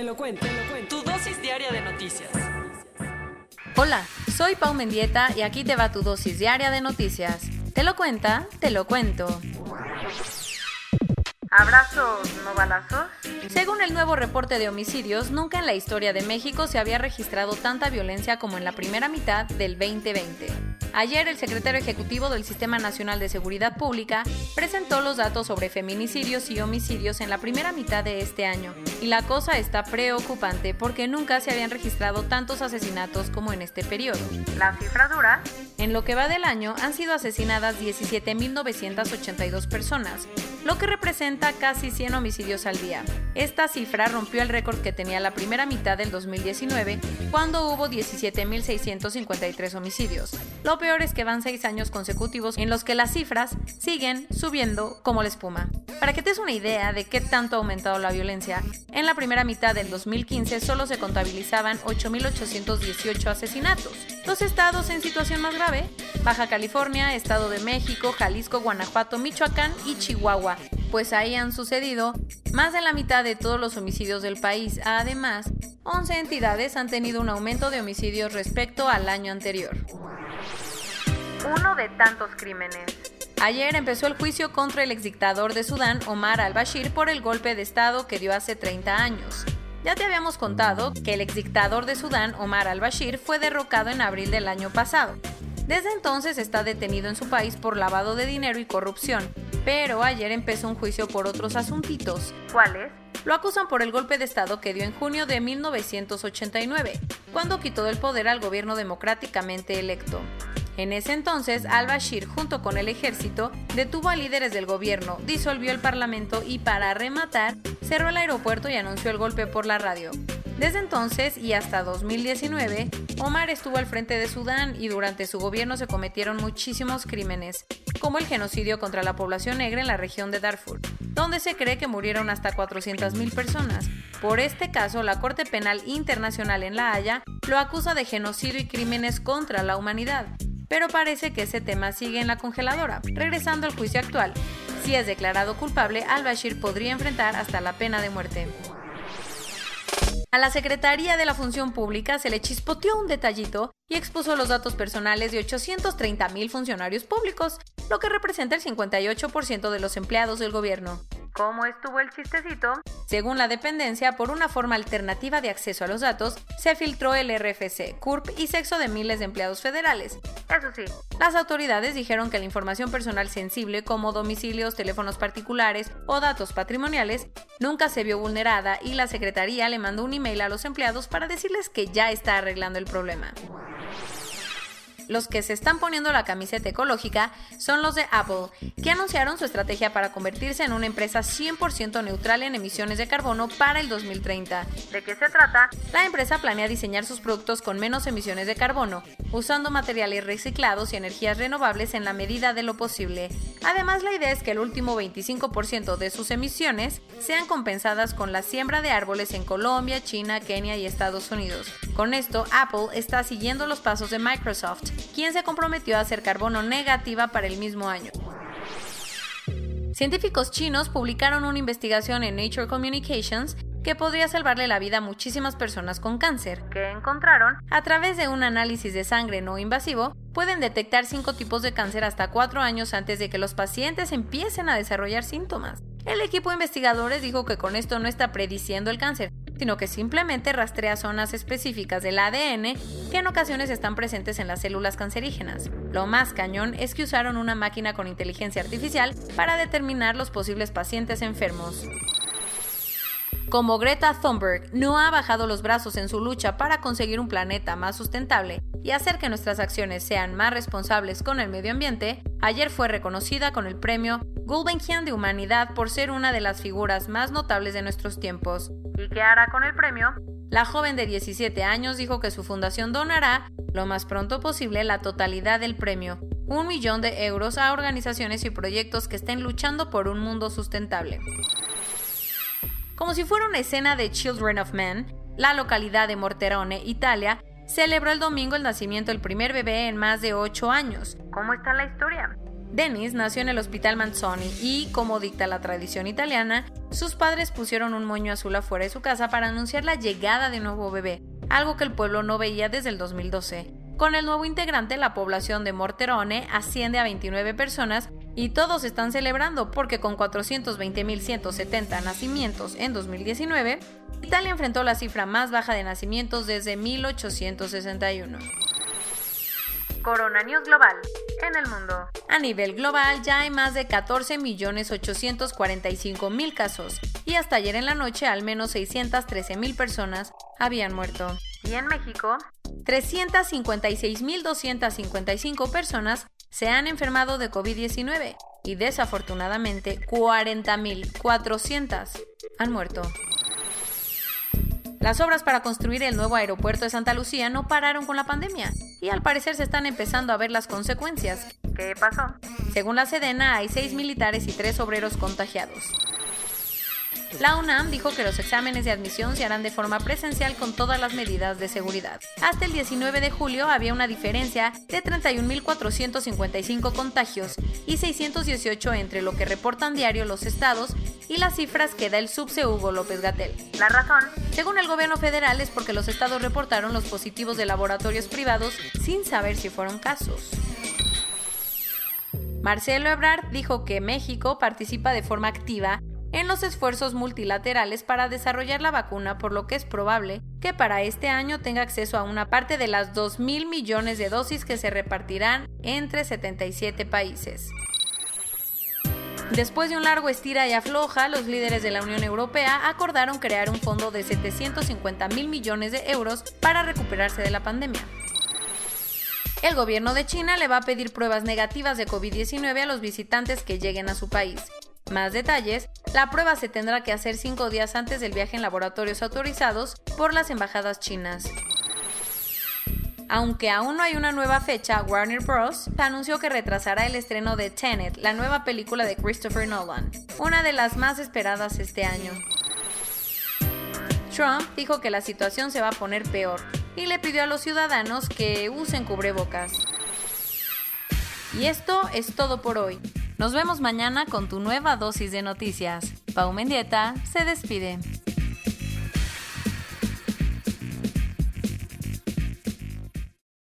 Te lo cuento, te lo cuento. Tu dosis diaria de noticias. Hola, soy Pau Mendieta y aquí te va tu dosis diaria de noticias. ¿Te lo cuenta? Te lo cuento. ¿Abrazos, no balazos? Según el nuevo reporte de homicidios, nunca en la historia de México se había registrado tanta violencia como en la primera mitad del 2020. Ayer el secretario ejecutivo del Sistema Nacional de Seguridad Pública presentó los datos sobre feminicidios y homicidios en la primera mitad de este año, y la cosa está preocupante porque nunca se habían registrado tantos asesinatos como en este periodo. ¿La cifra dura? En lo que va del año han sido asesinadas 17.982 personas, lo que representa casi 100 homicidios al día. Esta cifra rompió el récord que tenía la primera mitad del 2019, cuando hubo 17.653 homicidios. Lo peor es que van seis años consecutivos en los que las cifras siguen subiendo como la espuma. Para que te des una idea de qué tanto ha aumentado la violencia, en la primera mitad del 2015 solo se contabilizaban 8.818 asesinatos. Los estados en situación más grave, Baja California, Estado de México, Jalisco, Guanajuato, Michoacán y Chihuahua, pues ahí han sucedido más de la mitad de todos los homicidios del país. Además, 11 entidades han tenido un aumento de homicidios respecto al año anterior uno de tantos crímenes. Ayer empezó el juicio contra el exdictador de Sudán, Omar al-Bashir, por el golpe de Estado que dio hace 30 años. Ya te habíamos contado que el exdictador de Sudán, Omar al-Bashir, fue derrocado en abril del año pasado. Desde entonces está detenido en su país por lavado de dinero y corrupción, pero ayer empezó un juicio por otros asuntitos. ¿Cuáles? Lo acusan por el golpe de Estado que dio en junio de 1989, cuando quitó del poder al gobierno democráticamente electo. En ese entonces, al-Bashir, junto con el ejército, detuvo a líderes del gobierno, disolvió el parlamento y, para rematar, cerró el aeropuerto y anunció el golpe por la radio. Desde entonces y hasta 2019, Omar estuvo al frente de Sudán y durante su gobierno se cometieron muchísimos crímenes, como el genocidio contra la población negra en la región de Darfur, donde se cree que murieron hasta 400.000 personas. Por este caso, la Corte Penal Internacional en La Haya lo acusa de genocidio y crímenes contra la humanidad pero parece que ese tema sigue en la congeladora. Regresando al juicio actual, si es declarado culpable, al-Bashir podría enfrentar hasta la pena de muerte. A la Secretaría de la Función Pública se le chispoteó un detallito y expuso los datos personales de 830 mil funcionarios públicos, lo que representa el 58% de los empleados del gobierno. ¿Cómo estuvo el chistecito? Según la dependencia, por una forma alternativa de acceso a los datos, se filtró el RFC, CURP y sexo de miles de empleados federales. Eso sí, las autoridades dijeron que la información personal sensible como domicilios, teléfonos particulares o datos patrimoniales nunca se vio vulnerada y la Secretaría le mandó un email a los empleados para decirles que ya está arreglando el problema. Los que se están poniendo la camiseta ecológica son los de Apple, que anunciaron su estrategia para convertirse en una empresa 100% neutral en emisiones de carbono para el 2030. ¿De qué se trata? La empresa planea diseñar sus productos con menos emisiones de carbono, usando materiales reciclados y energías renovables en la medida de lo posible. Además, la idea es que el último 25% de sus emisiones sean compensadas con la siembra de árboles en Colombia, China, Kenia y Estados Unidos. Con esto, Apple está siguiendo los pasos de Microsoft, quien se comprometió a hacer carbono negativa para el mismo año. Científicos chinos publicaron una investigación en Nature Communications que podría salvarle la vida a muchísimas personas con cáncer. ¿Qué encontraron? A través de un análisis de sangre no invasivo, pueden detectar cinco tipos de cáncer hasta cuatro años antes de que los pacientes empiecen a desarrollar síntomas. El equipo de investigadores dijo que con esto no está prediciendo el cáncer, sino que simplemente rastrea zonas específicas del ADN que en ocasiones están presentes en las células cancerígenas. Lo más cañón es que usaron una máquina con inteligencia artificial para determinar los posibles pacientes enfermos. Como Greta Thunberg no ha bajado los brazos en su lucha para conseguir un planeta más sustentable y hacer que nuestras acciones sean más responsables con el medio ambiente, ayer fue reconocida con el premio Gulbenkian de Humanidad por ser una de las figuras más notables de nuestros tiempos. ¿Y qué hará con el premio? La joven de 17 años dijo que su fundación donará lo más pronto posible la totalidad del premio, un millón de euros a organizaciones y proyectos que estén luchando por un mundo sustentable. Como si fuera una escena de Children of Men, la localidad de Morterone, Italia, celebró el domingo el nacimiento del primer bebé en más de 8 años. ¿Cómo está la historia? Dennis nació en el Hospital Manzoni y, como dicta la tradición italiana, sus padres pusieron un moño azul afuera de su casa para anunciar la llegada de un nuevo bebé, algo que el pueblo no veía desde el 2012. Con el nuevo integrante, la población de Morterone asciende a 29 personas y todos están celebrando porque con 420.170 nacimientos en 2019, Italia enfrentó la cifra más baja de nacimientos desde 1861. Corona News Global. En el mundo. A nivel global ya hay más de 14.845.000 casos y hasta ayer en la noche al menos 613.000 personas habían muerto. Y en México, 356.255 personas se han enfermado de COVID-19 y desafortunadamente 40.400 han muerto. Las obras para construir el nuevo aeropuerto de Santa Lucía no pararon con la pandemia y al parecer se están empezando a ver las consecuencias. ¿qué pasó? Según la Sedena, hay seis militares y tres obreros contagiados. La UNAM dijo que los exámenes de admisión se harán de forma presencial con todas las medidas de seguridad. Hasta el 19 de julio había una diferencia de 31.455 contagios y 618 entre lo que reportan diario los estados y las cifras que da el subse Hugo López Gatel. La razón, Según el gobierno federal es porque los estados reportaron los positivos de laboratorios privados sin saber si fueron casos. Marcelo Ebrard dijo que México participa de forma activa en los esfuerzos multilaterales para desarrollar la vacuna, por lo que es probable que para este año tenga acceso a una parte de las 2 mil millones de dosis que se repartirán entre 77 países. Después de un largo estira y afloja, los líderes de la Unión Europea acordaron crear un fondo de 750 mil millones de euros para recuperarse de la pandemia. El gobierno de China le va a pedir pruebas negativas de COVID-19 a los visitantes que lleguen a su país. Más detalles, la prueba se tendrá que hacer cinco días antes del viaje en laboratorios autorizados por las embajadas chinas. Aunque aún no hay una nueva fecha, Warner Bros. anunció que retrasará el estreno de Tenet, la nueva película de Christopher Nolan, una de las más esperadas este año. Trump dijo que la situación se va a poner peor y le pidió a los ciudadanos que usen cubrebocas. Y esto es todo por hoy. Nos vemos mañana con tu nueva dosis de noticias. Pau Mendieta se despide.